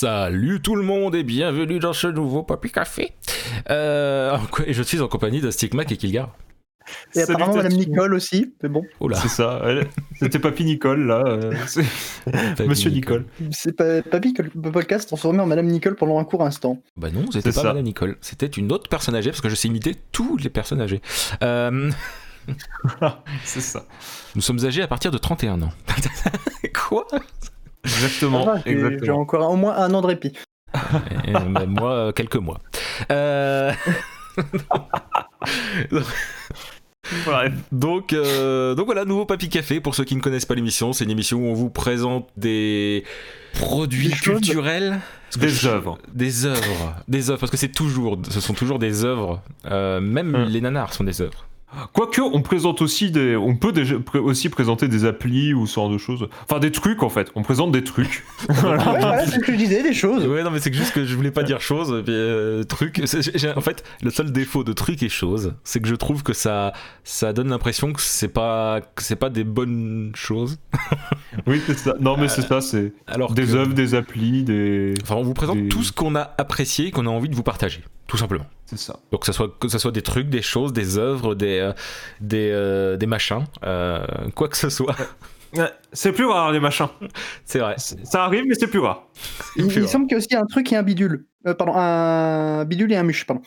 Salut tout le monde et bienvenue dans ce nouveau Papy Café. Euh, et je suis en compagnie de Stigmac et Kilgar. Et apparemment Madame Nicole aussi, mais bon. C'est ça, c'était Papy Nicole là. Euh, Monsieur Nicole. C'est pas Papy le podcast transformé en Madame Nicole pendant un court instant. Bah non, c'était pas Madame Nicole, c'était une autre personne âgée parce que je sais imiter tous les personnes âgées. Euh, c'est ça. Nous sommes âgés à partir de 31 ans. Quoi? Exactement. J'ai encore au moins un an de répit. Et, moi, euh, quelques mois. Euh... Donc, euh, donc voilà, nouveau Papy Café. Pour ceux qui ne connaissent pas l'émission, c'est une émission où on vous présente des produits culturels. Des œuvres. Des œuvres. Des œuvres, parce que c'est toujours, ce sont toujours des œuvres. Euh, même hum. les nanars sont des œuvres. Quoique, on présente aussi des, on peut déjà aussi présenter des applis ou ce genre de choses. Enfin, des trucs en fait. On présente des trucs. ouais, c'est ce que je disais, des choses. Ouais, non, mais c'est juste que je voulais pas dire choses. Euh, truc. En fait, le seul défaut de trucs et choses, c'est que je trouve que ça, ça donne l'impression que c'est pas, c'est pas des bonnes choses. oui, c'est ça. Non, mais c'est ça. C'est alors des œuvres, des applis, des. Enfin, on vous présente tout ce qu'on a apprécié, qu'on a envie de vous partager, tout simplement. C'est ça. Donc que ça soit que ça soit des trucs, des choses, des œuvres, des euh, des, euh, des machins, euh, quoi que ce soit. C'est plus rare les machins. C'est vrai. Ça arrive, mais c'est plus rare. Il, il semble qu'il y a aussi un truc et un bidule. pardon, un bidule et un muche, pardon.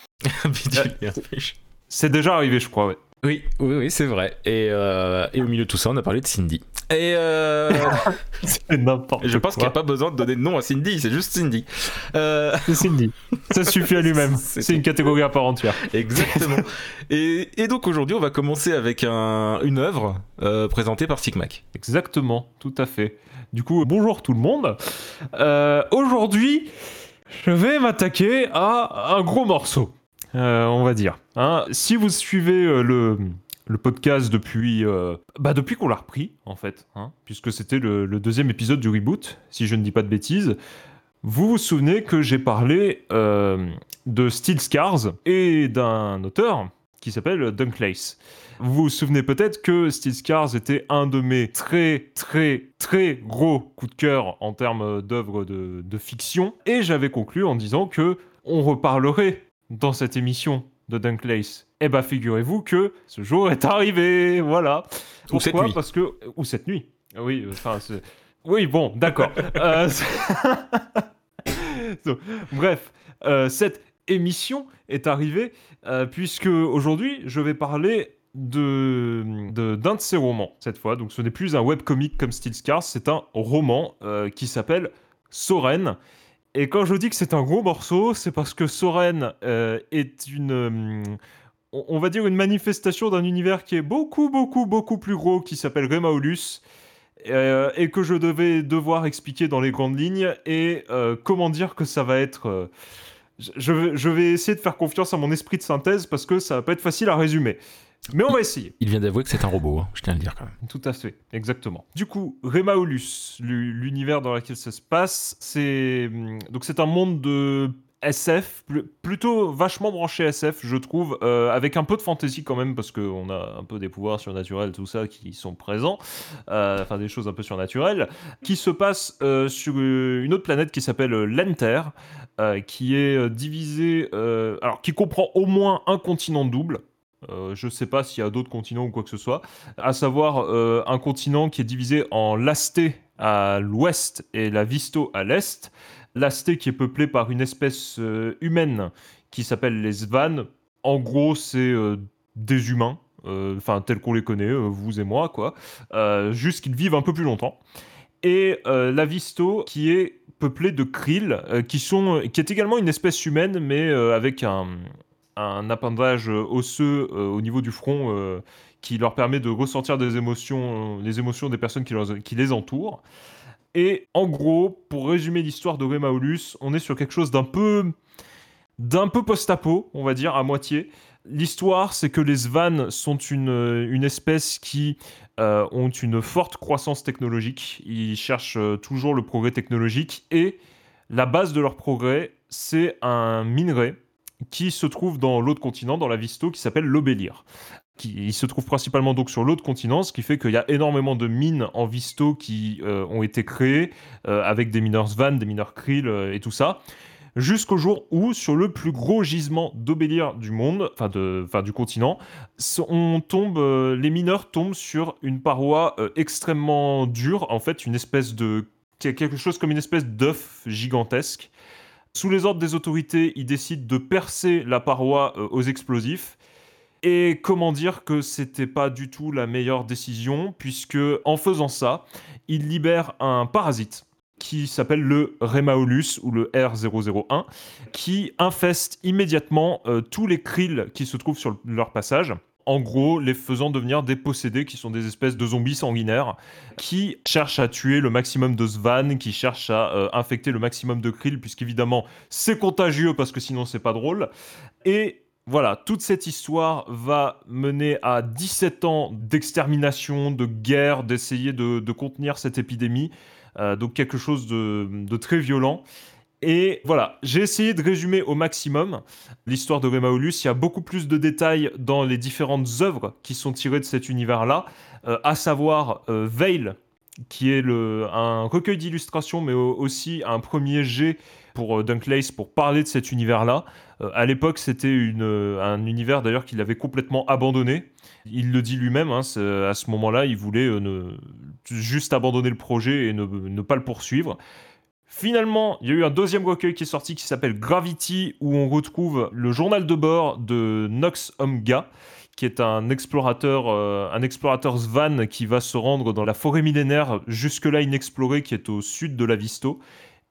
un bidule et un muche. C'est déjà arrivé, je crois, ouais. Oui, oui, oui, c'est vrai. Et, euh, et, au milieu de tout ça, on a parlé de Cindy. Et euh... c'est n'importe Je pense qu'il n'y a pas besoin de donner de nom à Cindy, c'est juste Cindy. Euh... C'est Cindy. ça suffit à lui-même. C'est une catégorie à part entière. Exactement. et, et, donc aujourd'hui, on va commencer avec un, une œuvre euh, présentée par Stigmac. Exactement, tout à fait. Du coup, bonjour tout le monde. Euh, aujourd'hui, je vais m'attaquer à un gros morceau. Euh, on va dire. Hein. Si vous suivez euh, le, podcast depuis, euh, bah depuis qu'on l'a repris, en fait, hein, puisque c'était le, deuxième épisode du reboot, si je ne dis pas de bêtises, vous vous souvenez que j'ai parlé de Steel Scars et d'un auteur qui s'appelle Dunklace. Vous vous souvenez peut-être que Steel Scars était un de mes très très très gros coups de cœur en termes d'œuvres de, de fiction, et j'avais conclu en disant que on reparlerait dans cette émission de Dunklace Eh bah, figurez-vous que ce jour est arrivé, voilà. Ou cette nuit. Parce que ou cette nuit. Oui, enfin, oui, bon, d'accord. Euh, bref, euh, cette émission est arrivée euh, puisque aujourd'hui, je vais parler de d'un de, ses romans cette fois. Donc, ce n'est plus un webcomic comme Steel Scars, c'est un roman qui s'appelle Soren et quand je dis que c'est un gros morceau, c'est parce que Soren euh, est une, euh, on va dire une manifestation d'un univers qui est beaucoup, beaucoup, beaucoup plus gros, qui s'appelle Remaulus, euh, et que je devais devoir expliquer dans les grandes lignes. Et comment dire que ça va être. Je, je, vais essayer de faire confiance à mon esprit de synthèse parce que ça va pas être facile à résumer. Mais on va essayer. Il vient d'avouer que c'est un robot, hein, je tiens à le dire quand même. Tout à fait, exactement. Du coup, Remaulus, l'univers dans lequel ça se passe, c'est hum, donc c'est un monde de SF, plutôt vachement branché SF, je trouve, euh, avec un peu de fantasy quand même, parce qu'on a un peu des pouvoirs surnaturels, tout ça, qui sont présents, euh, enfin des choses un peu surnaturelles, qui se passe euh, sur une autre planète qui s'appelle Lenter, qui est divisée, alors qui comprend au moins un continent double, euh, je ne sais pas s'il y a d'autres continents ou quoi que ce soit, à savoir euh, un continent qui est divisé en Lasté à l'ouest et la Visto à l'est. Lasté qui est peuplé par une espèce euh, humaine qui s'appelle les Svan. En gros, c'est des humains, enfin tels qu'on les connaît, vous et moi, quoi. juste qu'ils vivent un peu plus longtemps. Et la Visto qui est peuplée de Krill, qui, sont, qui est également une espèce humaine, mais avec un, un appendage osseux euh, au niveau du front euh, qui leur permet de ressentir des émotions, les émotions des personnes qui, les entourent. Et en gros, pour résumer l'histoire de Remaulus, on est sur quelque chose d'un peu d'un post-apo, on va dire, à moitié. L'histoire, c'est que les Svan sont une, espèce qui euh, ont une forte croissance technologique. Ils cherchent toujours le progrès technologique et la base de leur progrès, c'est un minerai qui se trouve dans l'autre continent, dans la Visto, qui s'appelle l'Obélir. qui il se trouve principalement donc sur l'autre continent, ce qui fait qu'il y a énormément de mines en Visto qui euh, ont été créées euh, avec des mineurs Svan, des mineurs Krill euh, et tout ça, jusqu'au jour où, sur le plus gros gisement d'Obélir du monde, enfin du continent, on tombe, les mineurs tombent sur une paroi extrêmement dure, en fait une espèce de quelque chose comme une espèce d'œuf gigantesque. Sous les ordres des autorités, ils décident de percer la paroi euh, aux explosifs. Et comment dire que c'était pas du tout la meilleure décision, puisque en faisant ça, ils libèrent un parasite qui s'appelle le Remaolus ou le R001, qui infeste immédiatement euh, tous les krills qui se trouvent sur leur passage. En gros, les faisant devenir des possédés qui sont des espèces de zombies sanguinaires qui cherchent à tuer le maximum de Svan, qui cherchent à euh, infecter le maximum de krill, puisqu'évidemment c'est contagieux parce que sinon c'est pas drôle. Et voilà, toute cette histoire va mener à 17 ans d'extermination, de guerre, d'essayer de, contenir cette épidémie. Euh, donc quelque chose de très violent. Et voilà, j'ai essayé de résumer au maximum l'histoire de Remaolus. Il y a beaucoup plus de détails dans les différentes œuvres qui sont tirées de cet univers-là, euh, à savoir euh, Veil, qui est un recueil d'illustrations, mais au- aussi un premier jet pour euh, Dunklace pour parler de cet univers-là. Euh, à l'époque, c'était un univers d'ailleurs qu'il avait complètement abandonné. Il le dit lui-même, hein, à ce moment-là, il voulait juste abandonner le projet et ne pas le poursuivre. Finalement, il y a eu un deuxième recueil qui est sorti qui s'appelle Gravity, où on retrouve le journal de bord de Nox Omga, qui est un explorateur, euh, un explorateur Svan qui va se rendre dans la forêt millénaire jusque-là inexplorée, qui est au sud de la Visto.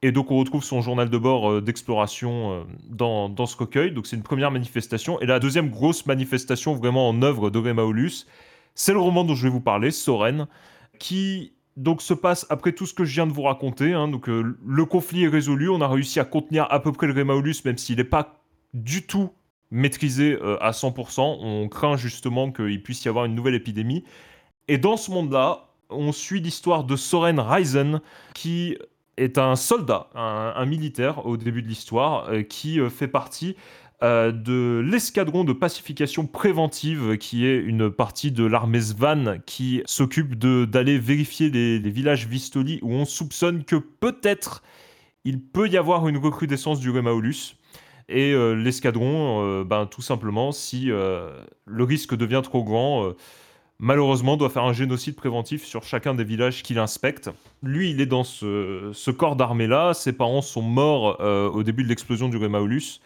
Et donc on retrouve son journal de bord euh, d'exploration euh, dans, dans ce recueil. Donc c'est une première manifestation. Et la deuxième grosse manifestation vraiment en œuvre de c'est le roman dont je vais vous parler, Soren, qui donc se passe après tout ce que je viens de vous raconter. hein. donc euh, le conflit est résolu, on a réussi à contenir à peu près le Remaolus, même s'il n'est pas du tout maîtrisé euh, à 100%. On craint justement qu'il puisse y avoir une nouvelle épidémie. Et dans ce monde-là, on suit l'histoire de Soren Ryzen, qui est un soldat, un, militaire au début de l'histoire, euh, qui fait partie euh, de l'escadron de pacification préventive, qui est une partie de l'armée Svan qui s'occupe d'aller vérifier les, villages Vistoli où on soupçonne que peut-être il peut y avoir une recrudescence du Remaolus. Et euh, l'escadron, euh, ben, tout simplement, si le risque devient trop grand, malheureusement doit faire un génocide préventif sur chacun des villages qu'il inspecte. Lui, il est dans ce, ce corps d'armée-là. Ses parents sont morts au début de l'explosion du Remaolus,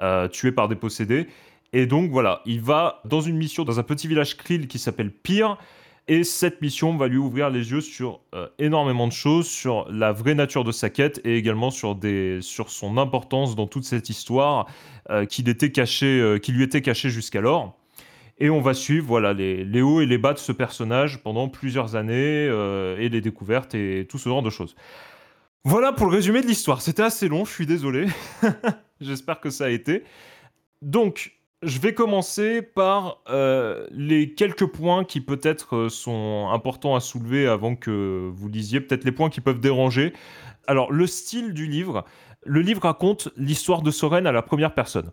euh, tués par des possédés. Et donc voilà, il va dans une mission dans un petit village Krill qui s'appelle Pyr. Et cette mission va lui ouvrir les yeux sur euh, énormément de choses, sur la vraie nature de sa quête et également sur, des, sur son importance dans toute cette histoire euh, qu'il était caché, euh, qui lui était cachée jusqu'alors. Et on va suivre voilà, les, les hauts et les bas de ce personnage pendant plusieurs années euh, et les découvertes et tout ce genre de choses. Voilà pour le résumé de l'histoire. C'était assez long, je suis désolé. J'espère que ça a été. Donc, je vais commencer par euh, les quelques points qui peut-être euh, sont importants à soulever avant que vous lisiez, peut-être les points qui peuvent déranger. Alors, le style du livre, le livre raconte l'histoire de Soren à la première personne.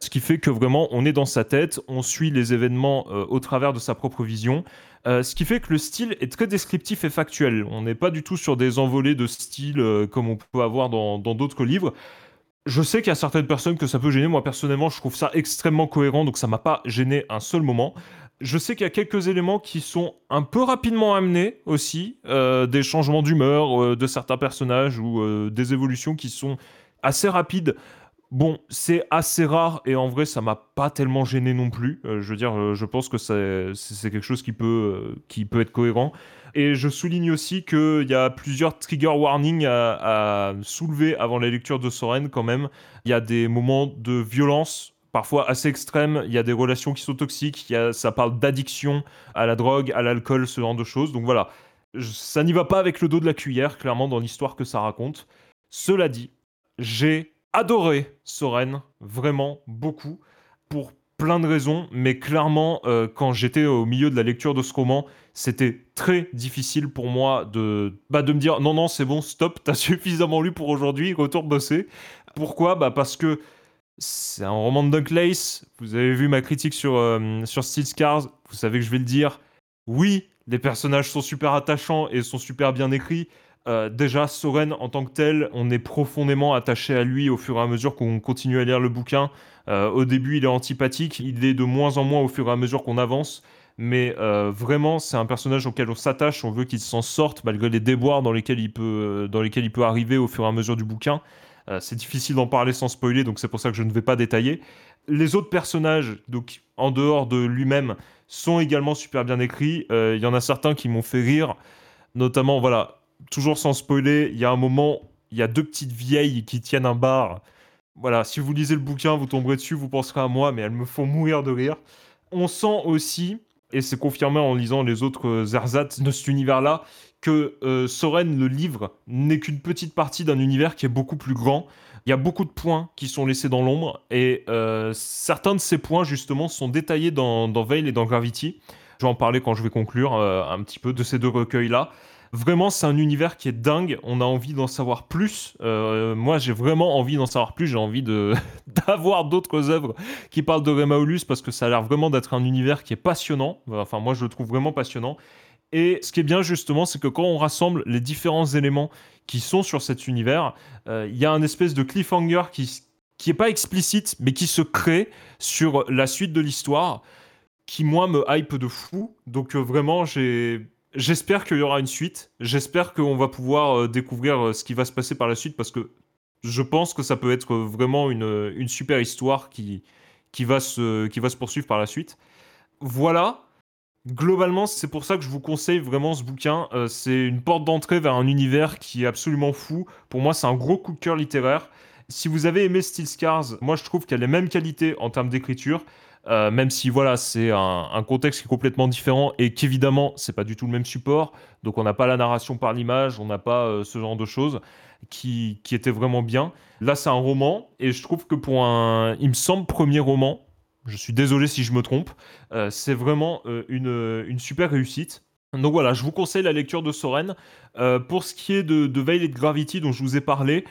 Ce qui fait que vraiment, on est dans sa tête, on suit les événements euh, au travers de sa propre vision. Ce qui fait que le style est très descriptif et factuel. On n'est pas du tout sur des envolées de style comme on peut avoir dans d'autres livres. Je sais qu'il y a certaines personnes que ça peut gêner. Moi, personnellement, je trouve ça extrêmement cohérent, donc ça m'a pas gêné un seul moment. Je sais qu'il y a quelques éléments qui sont un peu rapidement amenés aussi, euh, des changements d'humeur euh, de certains personnages ou euh, des évolutions qui sont assez rapides. Bon, c'est assez rare et en vrai, ça m'a pas tellement gêné non plus. Euh, je veux dire, euh, je pense que c'est quelque chose qui peut, euh, qui peut être cohérent. Et je souligne aussi qu'il y a plusieurs trigger warnings à, soulever avant la lecture de Soren quand même. Il y a des moments de violence, parfois assez extrêmes. Il y a des relations qui sont toxiques. Il y a, ça parle d'addiction à la drogue, à l'alcool, ce genre de choses. Donc voilà, ça n'y va pas avec le dos de la cuillère, clairement, dans l'histoire que ça raconte. Cela dit, j'ai adoré Soren, vraiment beaucoup, pour plein de raisons, mais clairement, euh, quand j'étais au milieu de la lecture de ce roman, c'était très difficile pour moi de, bah, de me dire non, non, c'est bon, stop, t'as suffisamment lu pour aujourd'hui, retourne bosser. Pourquoi? Bah Parce que c'est un roman de Dunklace. Vous avez vu ma critique sur, euh, sur Steel Scars. Vous savez que je vais le dire. Oui, les personnages sont super attachants et sont super bien écrits. Euh, déjà, Soren en tant que tel, on est profondément attaché à lui au fur et à mesure qu'on continue à lire le bouquin. Euh, au début, il est antipathique, il est de moins en moins au fur et à mesure qu'on avance. Mais euh, vraiment, c'est un personnage auquel on s'attache, on veut qu'il s'en sorte malgré les déboires dans lesquels il peut, dans lesquels il peut arriver au fur et à mesure du bouquin. c'est difficile d'en parler sans spoiler, donc c'est pour ça que je ne vais pas détailler. Les autres personnages, donc en dehors de lui-même, sont également super bien écrits. Il y en a certains qui m'ont fait rire, notamment, voilà, toujours sans spoiler, il y a un moment, il y a deux petites vieilles qui tiennent un bar. Voilà, si vous lisez le bouquin, vous tomberez dessus, vous penserez à moi, mais elles me font mourir de rire. On sent aussi, et c'est confirmé en lisant les autres ersatz de cet univers-là, que euh, Soren, le livre, n'est qu'une petite partie d'un univers qui est beaucoup plus grand. Il y a beaucoup de points qui sont laissés dans l'ombre, et euh, certains de ces points, justement, sont détaillés dans, Veil et dans Gravity. Je vais en parler quand je vais conclure euh, un petit peu de ces deux recueils-là. Vraiment, c'est un univers qui est dingue. On a envie d'en savoir plus. Euh, moi, j'ai vraiment envie d'en savoir plus. J'ai envie d'avoir d'autres œuvres qui parlent de Remaulus parce que ça a l'air vraiment d'être un univers qui est passionnant. Enfin, moi, je le trouve vraiment passionnant. Et ce qui est bien justement, c'est que quand on rassemble les différents éléments qui sont sur cet univers, euh, il y a un espèce de cliffhanger qui qui est pas explicite, mais qui se crée sur la suite de l'histoire, qui moi me hype de fou. Donc euh, vraiment, j'ai J'espère qu'il y aura une suite. J'espère qu'on va pouvoir euh, découvrir euh, ce qui va se passer par la suite parce que je pense que ça peut être vraiment une, une super histoire qui, qui, va se, qui va se poursuivre par la suite. Voilà. Globalement, c'est pour ça que je vous conseille vraiment ce bouquin. Euh, c'est une porte d'entrée vers un univers qui est absolument fou. Pour moi, c'est un gros coup de cœur littéraire. Si vous avez aimé Steel Scars, moi je trouve qu'il a les mêmes qualités en termes d'écriture. Euh, même si voilà, c'est un, contexte qui est complètement différent et qu'évidemment, c'est pas du tout le même support. Donc on n'a pas la narration par l'image, on n'a pas euh, ce genre de choses qui, qui était vraiment bien. Là, c'est un roman et je trouve que pour un, il me semble, premier roman, je suis désolé si je me trompe, euh, c'est vraiment une, super réussite. Donc voilà, je vous conseille la lecture de Soren. pour ce qui est de, de Veil et de Gravity dont je vous ai parlé,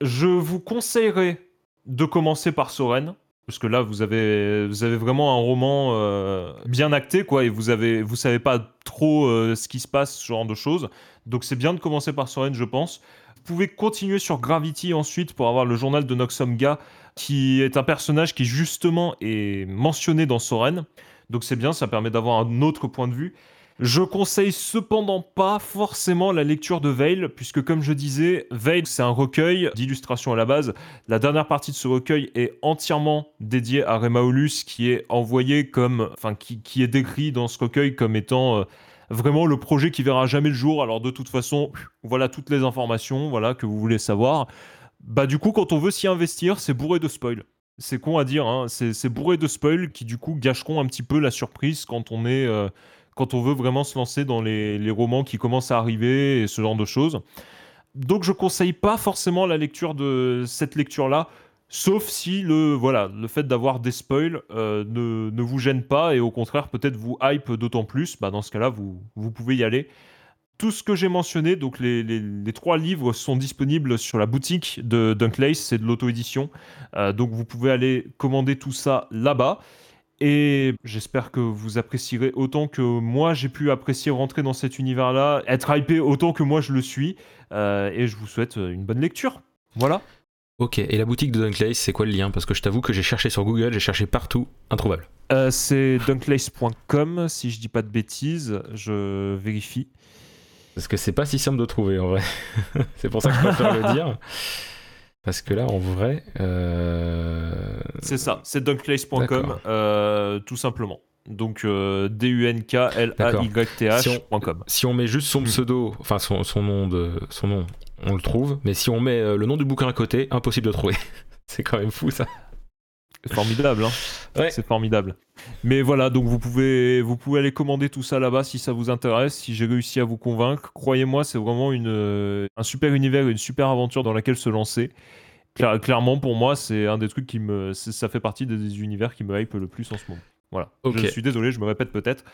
je vous conseillerais de commencer par Soren parce que là vous avez vraiment un roman euh, bien acté quoi et vous avez savez pas trop euh, ce qui se passe ce genre de choses. Donc c'est bien de commencer par Soren je pense. Vous pouvez continuer sur Gravity ensuite pour avoir le journal de Noxomga qui est un personnage qui justement est mentionné dans Soren. Donc c'est bien ça permet d'avoir un autre point de vue je conseille cependant pas forcément la lecture de Veil, puisque comme je disais, Veil c'est un recueil d'illustrations à la base. La dernière partie de ce recueil est entièrement dédiée à Remaulus, qui est envoyé comme, enfin, qui, est décrit dans ce recueil comme étant euh, vraiment le projet qui verra jamais le jour. Alors de toute façon, voilà toutes les informations, voilà que vous voulez savoir. Bah du coup, quand on veut s'y investir, c'est bourré de spoil. C'est con à dire, hein. c'est bourré de spoil qui du coup gâcheront un petit peu la surprise quand on est euh, quand on veut vraiment se lancer dans les, romans qui commencent à arriver et ce genre de choses. Donc je conseille pas forcément la lecture de cette lecture-là, sauf si le, voilà, le fait d'avoir des spoils euh, ne, vous gêne pas et au contraire peut-être vous hype d'autant plus. Bah, dans ce cas-là, vous, vous pouvez y aller. Tout ce que j'ai mentionné, donc les, les, trois livres sont disponibles sur la boutique de Dunklace, c'est de l'auto-édition. Euh, donc vous pouvez aller commander tout ça là-bas. Et j'espère que vous apprécierez autant que moi j'ai pu apprécier rentrer dans cet univers-là, être hypé autant que moi je le suis. Euh, et je vous souhaite une bonne lecture. Voilà. Ok, et la boutique de Dunklace, c'est quoi le lien? Parce que je t'avoue que j'ai cherché sur Google, j'ai cherché partout, introuvable. Euh, c'est dunklace.com, si je dis pas de bêtises, je vérifie. Parce que c'est pas si simple de trouver en vrai. c'est pour ça que je préfère le dire. Parce que là, en vrai. Euh, c'est ça, c'est dunklace.com, euh, tout simplement. Donc euh, D-U-N-K-L-A-Y-T-H.com. Si, on met juste son hmm. pseudo, enfin son, son, nom de, son nom, on le trouve. Mais si on met le nom du bouquin à côté, impossible de trouver. c'est quand même fou ça. Formidable, hein C'est formidable. Mais voilà, donc vous pouvez, vous pouvez aller commander tout ça là-bas si ça vous intéresse, si j'ai réussi à vous convaincre. Croyez-moi, c'est vraiment une, un super univers, une super aventure dans laquelle se lancer. clairement, pour moi, c'est un des trucs qui me. Ça fait partie des univers qui me hype le plus en ce moment. Voilà. Je suis désolé, je me répète peut-être.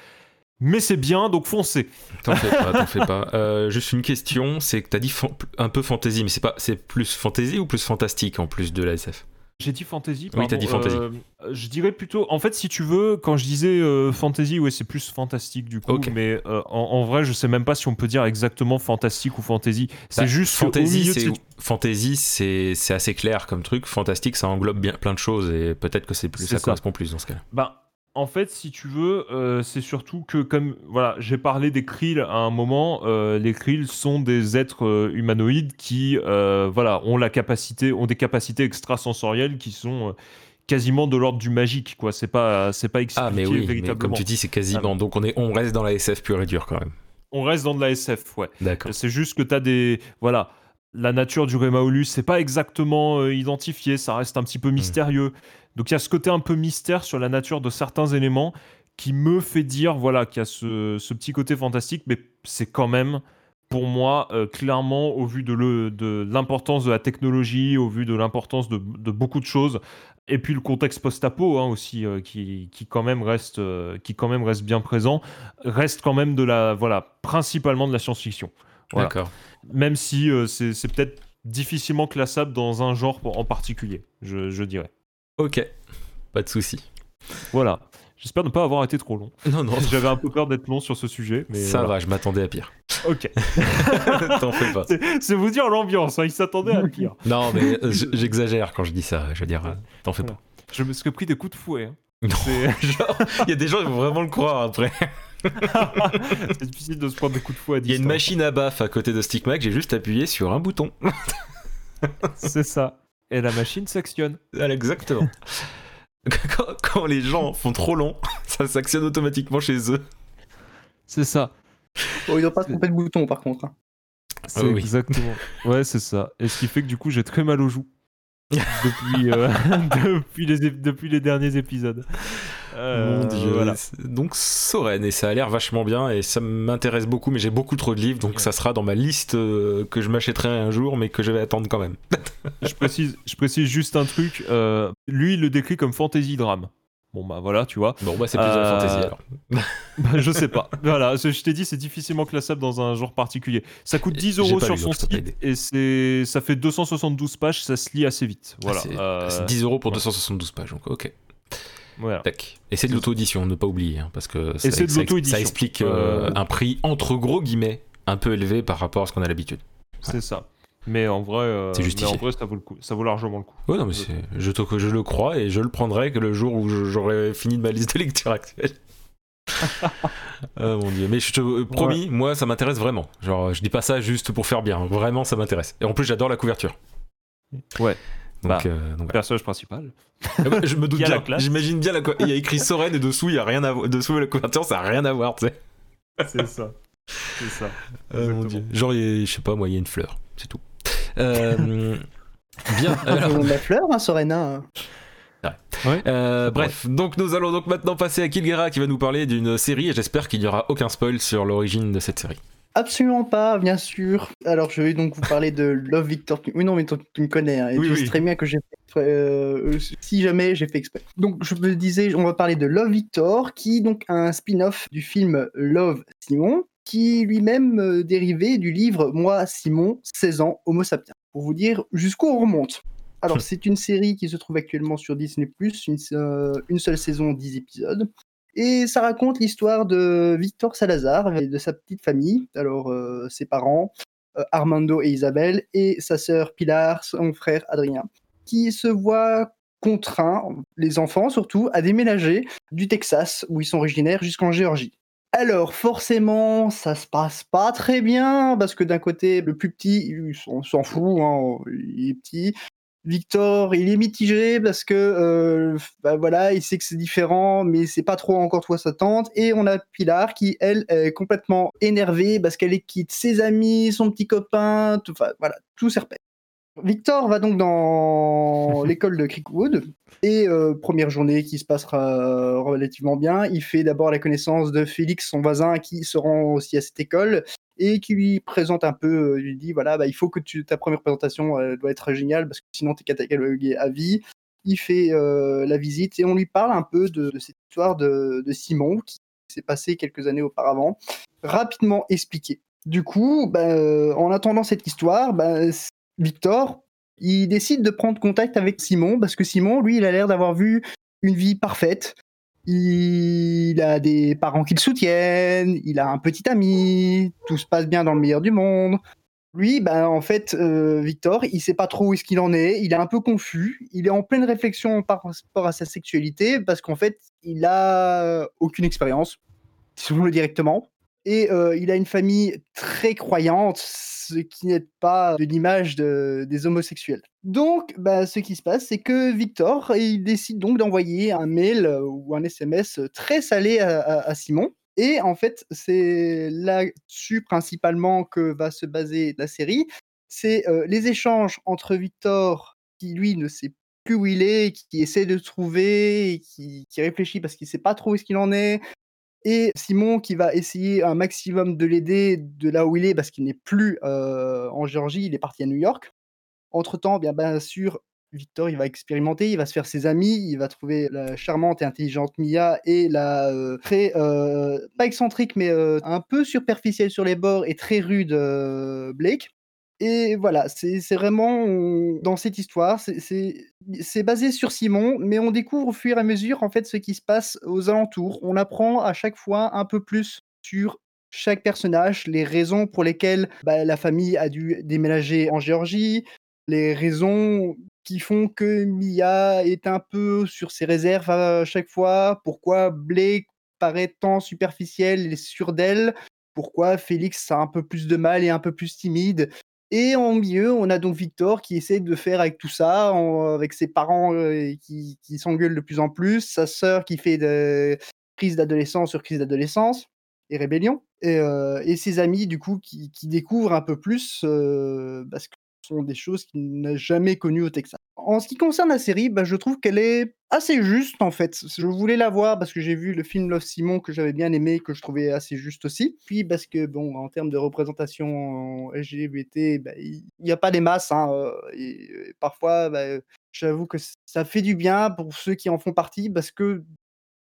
Mais c'est bien, donc foncez. T'en fais pas, t'en fais pas. Euh, juste une question, c'est que t'as dit un peu fantasy, mais c'est pas, c'est plus fantasy ou plus fantastique en plus de la SF J'ai dit fantasy. Oui, t'as dit fantasy. Euh, je dirais plutôt. En fait, si tu veux, quand je disais euh, fantasy, ouais, c'est plus fantastique du coup. Ok. Mais euh, en, en vrai, je sais même pas si on peut dire exactement fantastique ou fantasy. C'est Bah, juste fantasy, de c'est cette- fantasy, c'est assez clair comme truc. Fantastique, ça englobe bien plein de choses et peut-être que c'est plus, ça, ça. correspond plus dans ce cas-là. Ben, en fait, si tu veux, euh, c'est surtout que comme voilà, j'ai parlé des Krill à un moment. euh, les Krill sont des êtres euh, humanoïdes qui, voilà, ont la capacité, ont des capacités extrasensorielles qui sont quasiment de l'ordre du magique, quoi. C'est pas, c'est pas expliqué Ah, mais oui, mais véritablement. comme tu dis, c'est quasiment. Donc on, est, on reste dans la SF pure et dure quand même. On reste dans de la SF, ouais. D'accord. C'est juste que tu as des. Voilà. La nature du Rémaolus, c'est pas exactement euh, identifié, ça reste un petit peu mystérieux. Donc il y a ce côté un peu mystère sur la nature de certains éléments qui me fait dire voilà qu'il y a ce, ce petit côté fantastique, mais c'est quand même pour moi euh, clairement au vu de l'importance de, la technologie, au vu de l'importance de, de beaucoup de choses, et puis le contexte post-apo hein, aussi euh, qui, qui quand même reste euh, qui quand même reste bien présent, reste quand même de la voilà principalement de la science-fiction. Voilà. D'accord. Même si c'est c'est peut-être difficilement classable dans un genre en particulier, je, je dirais. Ok. Pas de souci. Voilà. J'espère ne pas avoir été trop long. Non, non, J'avais un peu peur d'être long sur ce sujet, mais ça voilà. va, je m'attendais à pire. Ok. T'en fais pas. C'est vous dire l'ambiance. hein, il s'attendait à pire. Non, mais euh, j'exagère quand je dis ça. Je veux dire, euh, t'en fais pas. Je me suis pris des coups de fouet. hein. Il y a des gens qui vont vraiment le croire après. c'est difficile de se prendre des coups de fouet à Il y a distance. une machine à baf à côté de Stickmac, j'ai juste appuyé sur un bouton. C'est ça. Et la machine sectionne. Voilà, Exactement. quand, quand les gens font trop long, ça s'actionne automatiquement chez eux. C'est ça. Oh, il doit pas se tromper de bouton par contre. hein. C'est oui. exactement. Ouais, c'est ça. Et ce qui fait que du coup, j'ai très mal aux joues. depuis, euh, depuis, les, depuis les derniers épisodes. Euh, Mon dieu. voilà. Donc Soren, et ça a l'air vachement bien, et ça m'intéresse beaucoup, mais j'ai beaucoup trop de livres, donc ça sera dans ma liste euh, que je m'achèterai un jour, mais que je vais attendre quand même. Je précise, je précise juste un truc. euh, lui, il le décrit comme fantasy drame. Bon, bah voilà, tu vois. Bon, bah c'est plus de la fantasy alors. Bah, je sais pas. Voilà, ce- je t'ai dit, c'est difficilement classable dans un genre particulier. Ça coûte 10 J'ai euros sur son site et c'est, ça fait 272 pages, ça se lit assez vite. Voilà. Ah, c'est euh, c'est 10 euros pour ouais. 272 pages, donc ok. Voilà. Et c'est de l'auto-édition, ne pas oublier, hein, parce que ça, de explique euh, Euh, un prix entre gros guillemets un peu élevé par rapport à ce qu'on a l'habitude. C'est ça. Mais en vrai, euh, mais en vrai, ça vaut le coup. Ça vaut largement le coup. Ouais, non, mais je, te- je le crois et je le prendrai que le jour où j'aurai fini de ma liste de lecture actuelle. Ah mon dieu, mais je te euh, promis, moi ça m'intéresse vraiment. Genre, je dis pas ça juste pour faire bien, vraiment ça m'intéresse. Et en plus, j'adore la couverture. Ouais. Donc, Bah. euh, donc voilà. Personnage principal. Ah bah, je me doute bien. J'imagine bien la Il y a écrit Soren et dessous, il y a rien à voir. Dessous la couverture, ça a rien à voir, tu sais. C'est ça. C'est ça. Ah, mon dieu. Genre, je sais pas, moi, il y a une fleur, c'est tout. Euh, bien. Alors, On a la fleur, hein, Sorena. Euh, bref, donc nous allons donc maintenant passer à Kilgera qui va nous parler d'une série et j'espère qu'il n'y aura aucun spoil sur l'origine de cette série. Absolument pas, bien sûr. Alors, je vais donc vous parler de Love Victor. Oui, non, mais toi, tu me connais. hein, et Oui, tu oui. sais très bien que j'ai fait. euh, si jamais j'ai fait exprès. Donc, je me disais, on va parler de Love Victor, qui est donc un spin-off du film Love Simon, qui lui-même euh, dérivé du livre Moi, Simon, 16 ans, Homo sapiens. Pour vous dire jusqu'où on remonte. Alors, c'est une série qui se trouve actuellement sur Disney, une, euh, une seule saison, 10 épisodes. Et ça raconte l'histoire de Victor Salazar et de sa petite famille. Alors, euh, ses parents, euh, Armando et Isabelle, et sa sœur Pilar, son frère Adrien, qui se voient contraints, les enfants surtout, à déménager du Texas, où ils sont originaires, jusqu'en Géorgie. Alors, forcément, ça se passe pas très bien, parce que d'un côté, le plus petit, s'en s'en fout, hein, il est petit. Victor, il est mitigé parce que euh, bah voilà, il sait que c'est différent, mais c'est pas trop encore toi sa tante. Et on a Pilar qui, elle, est complètement énervée parce qu'elle quitte ses amis, son petit copain, tout, enfin voilà, tout repère. Victor va donc dans l'école de Creekwood et euh, première journée qui se passera relativement bien. Il fait d'abord la connaissance de Félix, son voisin, qui se rend aussi à cette école et qui lui présente un peu, euh, lui dit voilà, bah, il faut que tu, ta première présentation euh, doit être géniale parce que sinon tu es catalogué à vie. Il fait euh, la visite et on lui parle un peu de, cette histoire de, Simon qui s'est passé quelques années auparavant, rapidement expliqué. Du coup, bah, en attendant cette histoire, bah, Victor Il décide de prendre contact avec Simon parce que Simon, lui, il a l'air d'avoir vu une vie parfaite. Il a des parents qui le soutiennent, il a un petit ami, tout se passe bien dans le meilleur du monde. Lui, ben, en fait, euh, Victor, il sait pas trop où est-ce qu'il en est, il est un peu confus, il est en pleine réflexion par rapport à sa sexualité parce qu'en fait, il a aucune expérience, si on le directement. Et euh, il a une famille très croyante, ce qui n'est pas de l'image de, des homosexuels. Donc, bah, ce qui se passe, c'est que Victor, il décide donc d'envoyer un mail euh, ou un SMS très salé à, Simon. Et en fait, c'est là-dessus principalement que va se baser la série. C'est euh, les échanges entre Victor, qui lui ne sait plus où il est, qui essaie de trouver, qui, qui réfléchit parce qu'il sait pas trop où est-ce qu'il en est, et Simon qui va essayer un maximum de l'aider de là où il est parce qu'il n'est plus euh, en Géorgie, il est parti à New York. Entre-temps, bien, sûr, Victor, il va expérimenter, il va se faire ses amis, il va trouver la charmante et intelligente Mia et la euh, très, euh, pas excentrique, mais un peu superficielle sur les bords et très rude Blake. Et voilà, c'est vraiment dans cette histoire, c'est basé sur Simon, mais on découvre au fur et à mesure en fait ce qui se passe aux alentours. On apprend à chaque fois un peu plus sur chaque personnage, les raisons pour lesquelles bah, la famille a dû déménager en Géorgie, les raisons qui font que Mia est un peu sur ses réserves à chaque fois, pourquoi Blake paraît tant superficiel et sûr d'elle, pourquoi Félix a un peu plus de mal et un peu plus timide. Et en milieu, on a donc Victor qui essaie de faire avec tout ça, avec ses parents euh, qui, s'engueulent de plus en plus, sa sœur qui fait de crise d'adolescence sur crise d'adolescence et rébellion, et, euh, ses amis du coup qui, découvrent un peu plus euh, sont des choses qu'il n'a jamais connues au Texas. En ce qui concerne la série, bah, je trouve qu'elle est assez juste en fait. Je voulais la voir parce que j'ai vu le film Love Simon que j'avais bien aimé, que je trouvais assez juste aussi. Puis parce que bon, en termes de représentation LGBT, bah, il n'y a pas des masses. Hein, euh, et, parfois, bah, j'avoue que ça fait du bien pour ceux qui en font partie parce que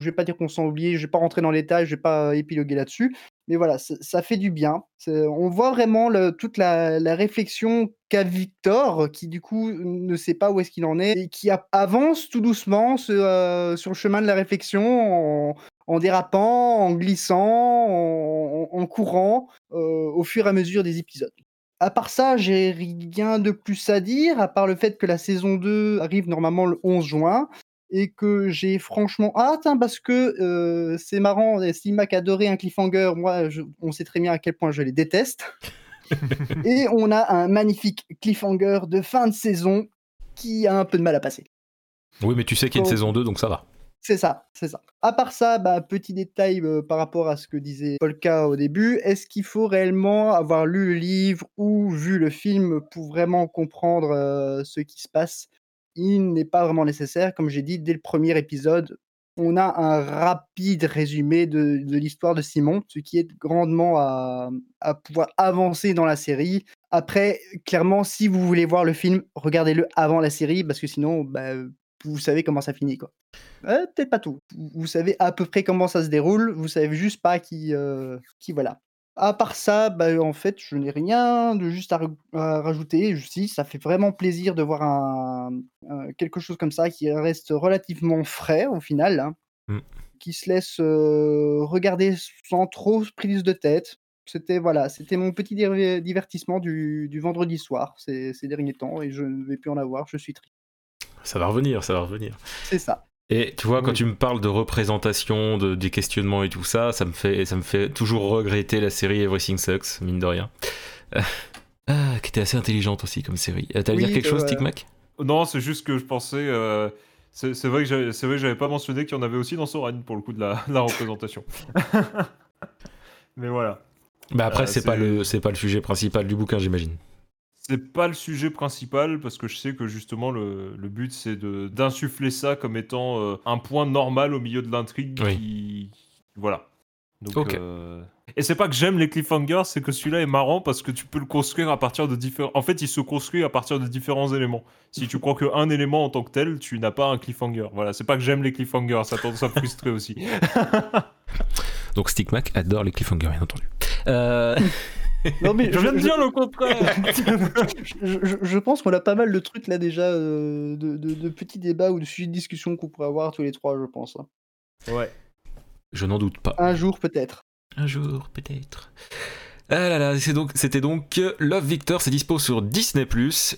je vais pas dire qu'on s'en oublie, je vais pas rentrer dans les détails, je vais pas épiloguer là-dessus, mais voilà, ça fait du bien. On voit vraiment toute la, réflexion qu'a Victor, qui du coup ne sait pas où est-ce qu'il en est, et qui avance tout doucement euh, sur le chemin de la réflexion en, dérapant, en glissant, en, courant, euh, au fur et à mesure des épisodes. À part ça, j'ai rien de plus à dire, à part le fait que la saison 2 arrive normalement le 11 juin et que j'ai franchement hâte hein, parce que euh, c'est marrant. Si Mac adorait un cliffhanger, moi, on sait très bien à quel point je les déteste. et on a un magnifique cliffhanger de fin de saison qui a un peu de mal à passer. Oui, mais tu sais qu'il y a une saison 2, donc ça va. C'est ça, c'est ça. À part ça, bah, petit détail euh, par rapport à ce que disait Polka au début, est-ce qu'il faut réellement avoir lu le livre ou vu le film pour vraiment comprendre euh, ce qui se passe? Il n'est pas vraiment nécessaire. Comme j'ai dit, dès le premier épisode, on a un rapide résumé de, l'histoire de Simon, ce qui aide grandement à, pouvoir avancer dans la série. Après, clairement, si vous voulez voir le film, regardez-le avant la série, parce que sinon, bah, vous savez comment ça finit. quoi. Euh, peut-être pas tout. Vous savez à peu près comment ça se déroule, vous savez juste pas qui, euh, qui voilà. À part ça, bah, en fait, je n'ai rien de juste à, rajouter. Si, ça fait vraiment plaisir de voir un, quelque chose comme ça qui reste relativement frais au final, hein, mmh. qui se laisse regarder sans trop prise de tête. C'était voilà, c'était mon petit divertissement du, vendredi soir ces, ces derniers temps et je ne vais plus en avoir. Je suis triste. Ça va revenir, ça va revenir. C'est ça. Et tu vois, quand tu me parles de représentation, de, des questionnements et tout ça, ça me fait, ça me fait toujours regretter la série Everything Sucks, mine de rien. ah, qui était assez intelligente aussi comme série. T'as à dire quelque chose, Tic Mac Non, c'est juste que je pensais. Euh, c'est vrai que j'avais pas mentionné qu'il y en avait aussi dans Soren pour le coup de la, la représentation. Mais voilà. Bah après, euh, c'est pas le, c'est pas le sujet principal du bouquin, j'imagine. C'est pas le sujet principal parce que je sais que justement le, le but c'est d'insuffler ça comme étant euh, un point normal au milieu de l'intrigue qui voilà. Donc, euh, Et c'est pas que j'aime les cliffhangers, c'est que celui-là est marrant parce que tu peux le construire à partir de différents. En fait, il se construit à partir de différents éléments. Si tu crois qu'un élément en tant que tel, tu n'as pas un cliffhanger. Voilà, c'est pas que j'aime les cliffhangers, ça tendance à frustrer aussi. Donc Stickmac adore les cliffhangers, bien entendu. Euh... Non, mais Je viens de je- dire le contraire. je, je- je pense qu'on a pas mal de trucs là déjà, euh, de, de- de petits débats ou de sujets de discussion qu'on pourrait avoir tous les trois, je pense. hein. ouais. Je n'en doute pas. Un jour peut-être. Un jour, peut-être. Ah là là, c'est donc- c'était donc, Love Victor, c'est dispo sur Disney+,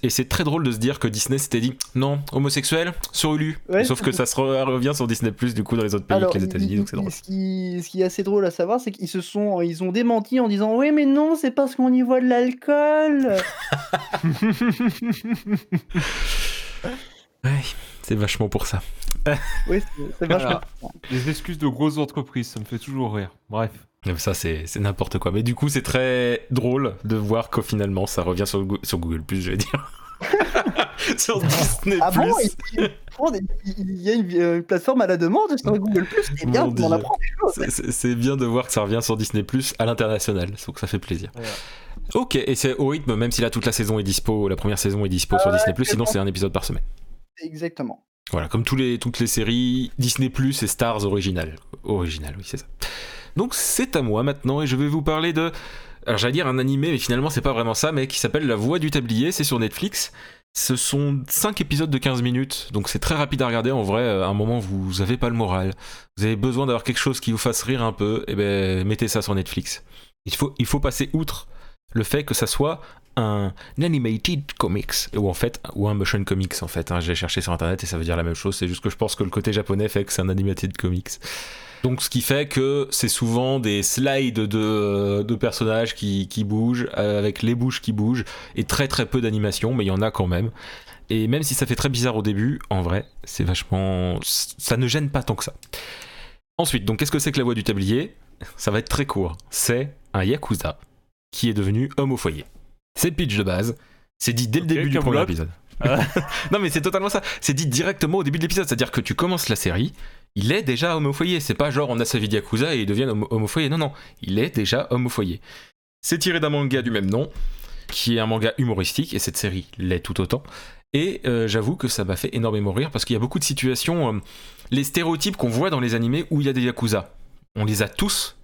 et c'est très drôle de se dire que Disney s'était dit « Non, homosexuel, sur Hulu Ouais. Sauf que ça se re- revient sur Disney+, du coup, dans les autres pays Alors, que les États-Unis, donc c'est drôle. ce, qui, ce qui est assez drôle à savoir, c'est qu'ils se sont, ils ont démenti en disant oui, mais non, c'est parce qu'on y voit de l'alcool. Ouais, c'est vachement pour ça. oui, c'est- vachement. Les excuses de grosses entreprises, ça me fait toujours rire. Bref. Ça, c'est n'importe quoi. Mais du coup, c'est très drôle de voir qu'au finalement, ça revient sur, sur Google+, je vais dire. sur Disney+. Ah bon il, y a une, euh, une plateforme à la demande sur Google Plus. C'est bien, on apprend des choses. C'est- bien de voir que ça revient sur Disney Plus à l'international, donc ça fait plaisir. Ok, et c'est au rythme, même si là toute la saison est dispo, la première saison est dispo sur Disney Plus, sinon c'est un épisode par semaine. Exactement. Voilà, comme tous les, toutes les séries Disney Plus et Stars originales. Original, oui, c'est ça. Donc c'est à moi maintenant et je vais vous parler de. Alors j'allais dire un animé, mais finalement c'est pas vraiment ça, mais qui s'appelle La Voix du Tablier, c'est sur Netflix. Ce sont 5 épisodes de 15 minutes, donc c'est très rapide à regarder. En vrai, à un moment, vous avez pas le moral. Vous avez besoin d'avoir quelque chose qui vous fasse rire un peu, et ben mettez ça sur Netflix. Il faut, il faut passer outre le fait que ça soit un animated comics ou en fait ou un motion comics en fait hein. j'ai cherché sur internet et ça veut dire la même chose c'est juste que je pense que le côté japonais fait que c'est un animated comics donc ce qui fait que c'est souvent des slides de, de personnages qui, qui bougent euh, avec les bouches qui bougent et très très peu d'animation mais il y en a quand même et même si ça fait très bizarre au début en vrai c'est vachement ça ne gêne pas tant que ça ensuite donc qu'est-ce que c'est que la voix du tablier? Ça va être très court c'est un yakuza qui est devenu homme au foyer c'est le pitch de base. C'est dit dès le début du premier épisode. Ah. non mais c'est totalement ça. C'est dit directement au début de l'épisode. C'est-à-dire que tu commences la série, il est déjà homme au foyer. C'est pas genre on a sa vie Yakuza et il devient homme au foyer. Non, non. Il est déjà homme au foyer. C'est tiré d'un manga du même nom, qui est un manga humoristique, et cette série l'est tout autant. Et euh, j'avoue que ça m'a fait énormément rire parce qu'il y a beaucoup de situations, euh, les stéréotypes qu'on voit dans les animés où il y a des Yakuza. On les a tous.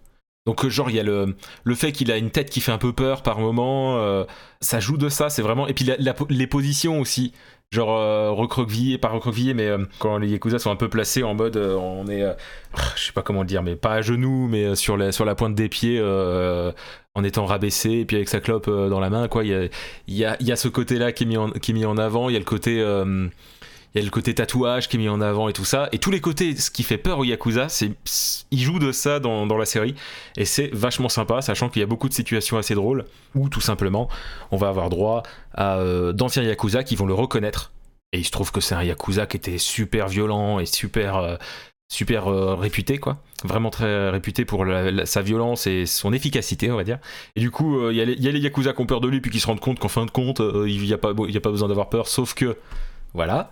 Donc euh, genre il y a le, fait qu'il a une tête qui fait un peu peur par moment, ça joue de ça, c'est vraiment... Et puis les positions aussi, genre euh, recroquevillé, pas recroquevillé, mais euh, quand les Yakuza sont un peu placés en mode euh, on est... euh, je sais pas comment le dire, mais pas à genoux, mais euh, sur la, sur la pointe des pieds, euh, en étant rabaissé, et puis avec sa clope dans la main, quoi. Il y a, y a, y a ce côté-là qui, qui est mis en avant, il y a le côté... il y a le côté tatouage qui est mis en avant et tout ça. Et tous les côtés, ce qui fait peur au Yakuza, c'est ils jouent de ça dans, dans la série. Et c'est vachement sympa, sachant qu'il y a beaucoup de situations assez drôles, où tout simplement, on va avoir droit à euh, d'anciens Yakuza qui vont le reconnaître. Et il se trouve que c'est un Yakuza qui était super violent et super, euh, super euh, réputé, quoi. Vraiment très réputé pour sa violence et son efficacité, on va dire. Et du coup, il y, a les- il Yakuza qui ont peur de lui, puis qui se rendent compte qu'en fin de compte, il n'y a, il a pas besoin d'avoir peur, sauf que. Voilà.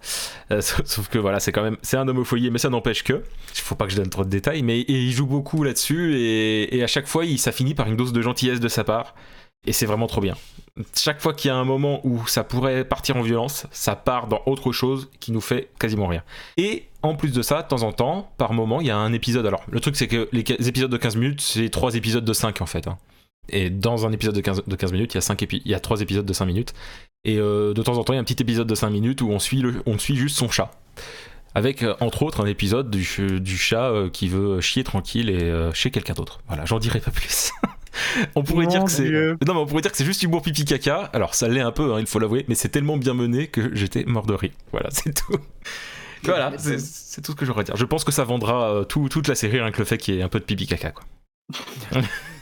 Euh, sauf que voilà, c'est quand même. C'est un homme au foyer, mais ça n'empêche que. Il faut pas que je donne trop de détails, mais il joue beaucoup là-dessus, et, à chaque fois, il, ça finit par une dose de gentillesse de sa part. Et c'est vraiment trop bien. Chaque fois qu'il y a un moment où ça pourrait partir en violence, ça part dans autre chose qui nous fait quasiment rien. Et en plus de ça, de temps en temps, par moment, il y a un épisode. Alors, le truc, c'est que les épisodes de 15 minutes, c'est 3 épisodes de 5 en fait. hein. Et dans un épisode de 15, de 15 minutes, il y, a cinq épi- il y a 3 épisodes de 5 minutes. Et euh, de temps en temps, il y a un petit épisode de 5 minutes où on suit, le, on suit juste son chat. Avec, euh, entre autres, un épisode du, ch- du chat euh, qui veut chier tranquille et chez quelqu'un d'autre. Voilà, j'en dirai pas plus. on pourrait Mon dire que c'est. Non, mais on pourrait dire que c'est juste humour pipi caca. Alors, ça l'est un peu, hein, il faut l'avouer, mais c'est tellement bien mené que j'étais mort de rire. Voilà, c'est tout. voilà, c'est tout ce que j'aurais à dire. Je pense que ça vendra tout- toute la série, rien que le fait qu'il y ait un peu de pipi caca, quoi.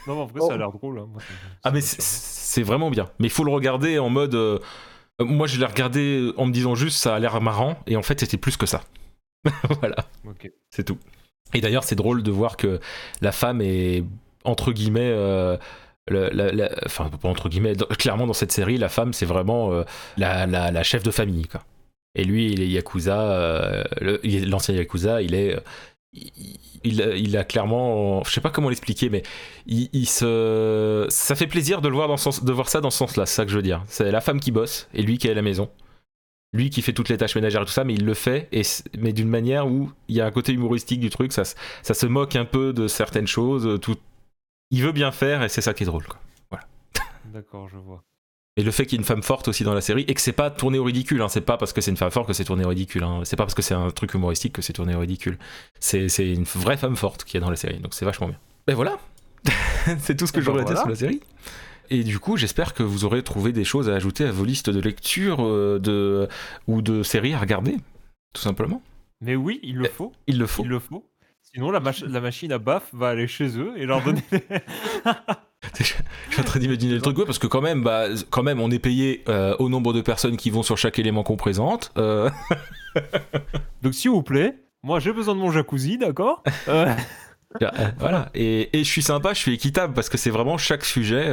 Non, mais en vrai, Oh. ça a l'air drôle. hein, moi, Ah, mais c'est me- c'est vraiment bien. Mais il faut le regarder en mode. euh, moi, je l'ai regardé en me disant juste ça a l'air marrant, et en fait, c'était plus que ça. voilà. C'est tout. Et d'ailleurs, c'est drôle de voir que la femme est, entre guillemets, euh, le- la- la- enfin, pas entre guillemets, clairement dans cette série, la femme, c'est vraiment euh, la, chef de famille. Quoi. Et lui, il est Yakuza, le- il est l'ancien Yakuza, il est. il, a clairement, je sais pas comment l'expliquer, mais ça fait plaisir de le voir dans de voir ça dans ce sens-là. C'est ça que je veux dire. C'est la femme qui bosse et lui qui est à la maison lui qui fait toutes les tâches ménagères et tout ça, mais il le fait, et mais d'une manière où il y a un côté humoristique du truc, ça, ça se moque un peu de certaines choses, tout... il veut bien faire, et c'est ça qui est drôle. Quoi. Voilà. D'accord, je vois. Et le fait qu'il y ait une femme forte aussi dans la série, et que c'est pas tourné au ridicule, hein, c'est pas parce que c'est une femme forte que c'est tourné au ridicule, hein. c'est pas parce que c'est un truc humoristique que c'est tourné au ridicule. C'est une vraie femme forte qui est dans la série, donc c'est vachement bien. Et voilà C'est tout ce que ben j'aurais à dire sur la série. Et du coup, j'espère que vous aurez trouvé des choses à ajouter à vos listes de lecture euh, de... ou de séries à regarder, tout simplement. Mais oui, il le faut. Il le faut. Il le faut. Sinon, la, mach- la machine à baf va aller chez eux et leur donner. Je suis en train d'imaginer le truc, ouais, parce que quand même, bah, quand même, on est payé euh, au nombre de personnes qui vont sur chaque élément qu'on présente. Euh, Donc, s'il vous plaît, moi j'ai besoin de mon jacuzzi, d'accord Euh, voilà. Et, et je suis sympa, je suis équitable parce que c'est vraiment chaque sujet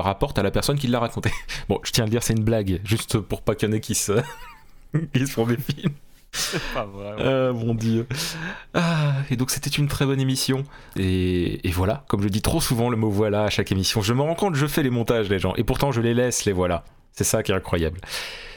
rapporte à la personne qui l'a raconté. Bon, je tiens à le dire, c'est une blague, juste pour pas qu'il y en ait qui se, qui se font des films. C'est pas vrai. ouais. Ah, mon dieu. Ah, et donc c'était une très bonne émission. Et, et voilà, comme je dis trop souvent le mot voilà à chaque émission, je me rends compte, je fais les montages, les gens, et pourtant je les laisse, les voilà. C'est ça qui est incroyable.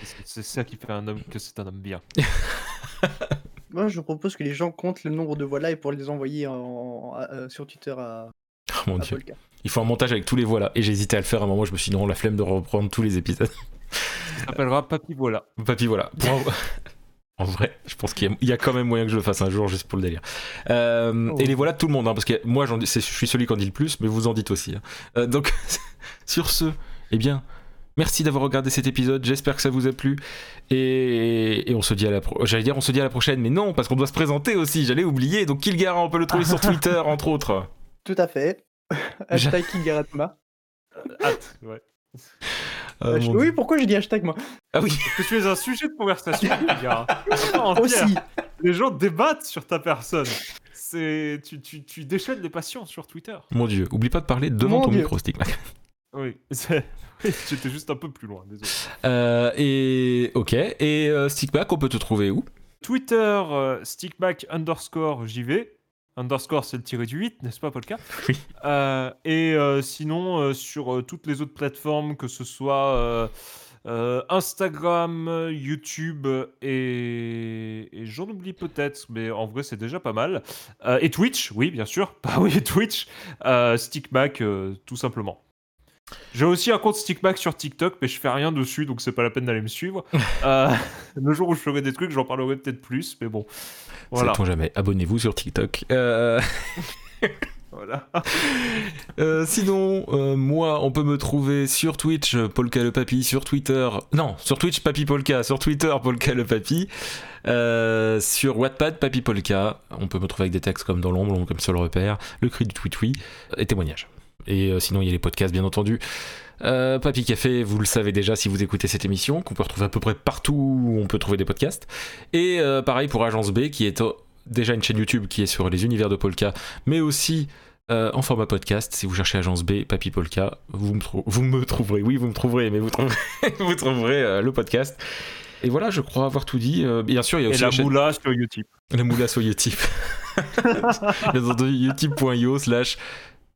C'est- C'est ça qui fait un homme que c'est un homme bien. Moi, je propose que les gens comptent le nombre de voilà et pour les envoyer en, en- euh, sur Twitter à, Oh mon à dieu. Polka. Il faut un montage avec tous les voilà. Et j'ai hésité à le faire à un moment, je me suis dit non, la flemme de reprendre tous les épisodes. Ça s'appellera Papy Voilà. Papy, voilà. Pour- En vrai, je pense qu'il y, a- il y a quand même moyen que je le fasse un jour juste pour le délire. Euh, Oh. Et les voilà de tout le monde, hein, parce que moi je suis celui qui en dit le plus, mais vous en dites aussi. hein. Euh, donc, sur ce, eh bien, merci d'avoir regardé cet épisode. J'espère que ça vous a plu. Et, et on se dit à la pro- J'allais dire on se dit à la prochaine, mais non, parce qu'on doit se présenter aussi. J'allais oublier. Donc, Kilgara, on peut le trouver sur Twitter, entre autres. Tout à fait. hashtag Kigaratma. Hâte, ouais. Euh, Hashtag- mon oui, Dieu. pourquoi j'ai dit hashtag moi Ah oui. Parce que tu es un sujet de conversation, les gars. Aussi. Les gens débattent sur ta personne. C'est tu, tu, tu déchaînes les passions sur Twitter. Mon Dieu, oublie pas de parler devant Mon ton Dieu. micro, Stigma. Oui, c'est- oui, j'étais juste un peu plus loin, désolé. Euh, et ok. Et euh, Stickback, on peut te trouver où? Twitter, euh, stickback underscore JV. Underscore, c'est le tiré du 8, n'est-ce pas, Polka? Oui. Euh, et euh, sinon, euh, sur toutes les autres plateformes, que ce soit Instagram, YouTube et, et j'en oublie peut-être, mais en vrai, c'est déjà pas mal. Et Twitch, oui, bien sûr. Bah oui, Twitch. Stickback, euh, tout simplement. J'ai aussi un compte Stickback sur TikTok, mais je fais rien dessus, donc c'est pas la peine d'aller me suivre. Euh, le jour où je ferai des trucs, j'en parlerai peut-être plus, mais bon. Voilà. Sait-on jamais Abonnez-vous sur TikTok. Euh, voilà. euh, sinon, euh, moi, on peut me trouver sur Twitch, Polka le Papy, sur Twitter. Non, sur Twitch, Papy Polka, sur Twitter, Polka le Papy. Euh, sur Wattpad, Papy Polka. On peut me trouver avec des textes comme Dans l'ombre, comme Seul repère, Le cri du tweet et témoignages. Et euh, sinon, il y a les podcasts, bien entendu. Euh, Papy Café, vous le savez déjà si vous écoutez cette émission, qu'on peut retrouver à peu près partout où on peut trouver des podcasts. Et euh, pareil pour Agence B, qui est euh, déjà une chaîne YouTube qui est sur les univers de Polka, mais aussi euh, en format podcast. Si vous cherchez Agence B, Papy Polka, vous me, vous me trouverez. Oui, vous me trouverez, mais vous trouverez, vous trouverez le podcast. Et voilà, je crois avoir tout dit. Bien sûr, il y a Et aussi la la chaîne- moula sur YouTube. la moula sur Utip. Bien entendu, utip.io slash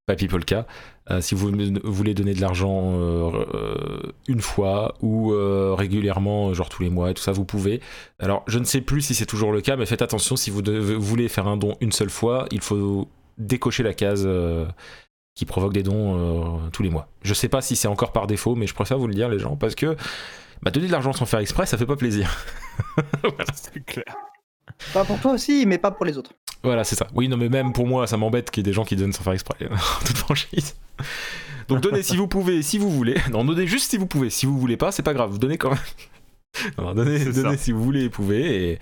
papypolka. Euh, si vous voulez donner de l'argent euh, une fois ou euh, régulièrement, genre tous les mois et tout ça, vous pouvez. Alors, je ne sais plus si c'est toujours le cas, mais faites attention, si vous voulez faire un don une seule fois, il faut décocher la case euh, qui provoque des dons tous les mois. Je sais pas si c'est encore par défaut, mais je préfère vous le dire, les gens, parce que bah, donner de l'argent sans faire exprès, ça fait pas plaisir. Pas pour toi aussi, mais pas pour les autres. Voilà, c'est ça. Oui, non, mais même pour moi, ça m'embête qu'il y ait des gens qui donnent sans faire exprès, en toute franchise. Donc donnez si vous pouvez, si vous voulez. Non, donnez juste si vous pouvez. Si vous voulez pas, c'est pas grave, vous donnez quand même. Non, donnez, donnez si vous voulez et pouvez, et,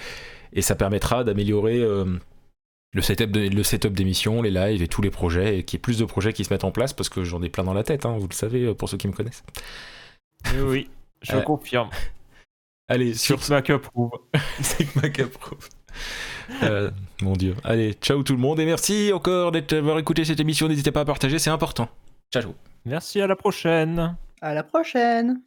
et ça permettra d'améliorer euh, le setup de- le setup les lives et tous les projets, et qu'il y ait plus de projets qui se mettent en place, parce que j'en ai plein dans la tête, hein, vous le savez, pour ceux qui me connaissent. Oui, je Euh, confirme. Allez, sur Six Mac approuve. Que Mac approuve. Euh, mon dieu. Allez, ciao tout le monde et merci encore d'avoir écouté cette émission. N'hésitez pas à partager, c'est important. Ciao. Merci, à la prochaine. À la prochaine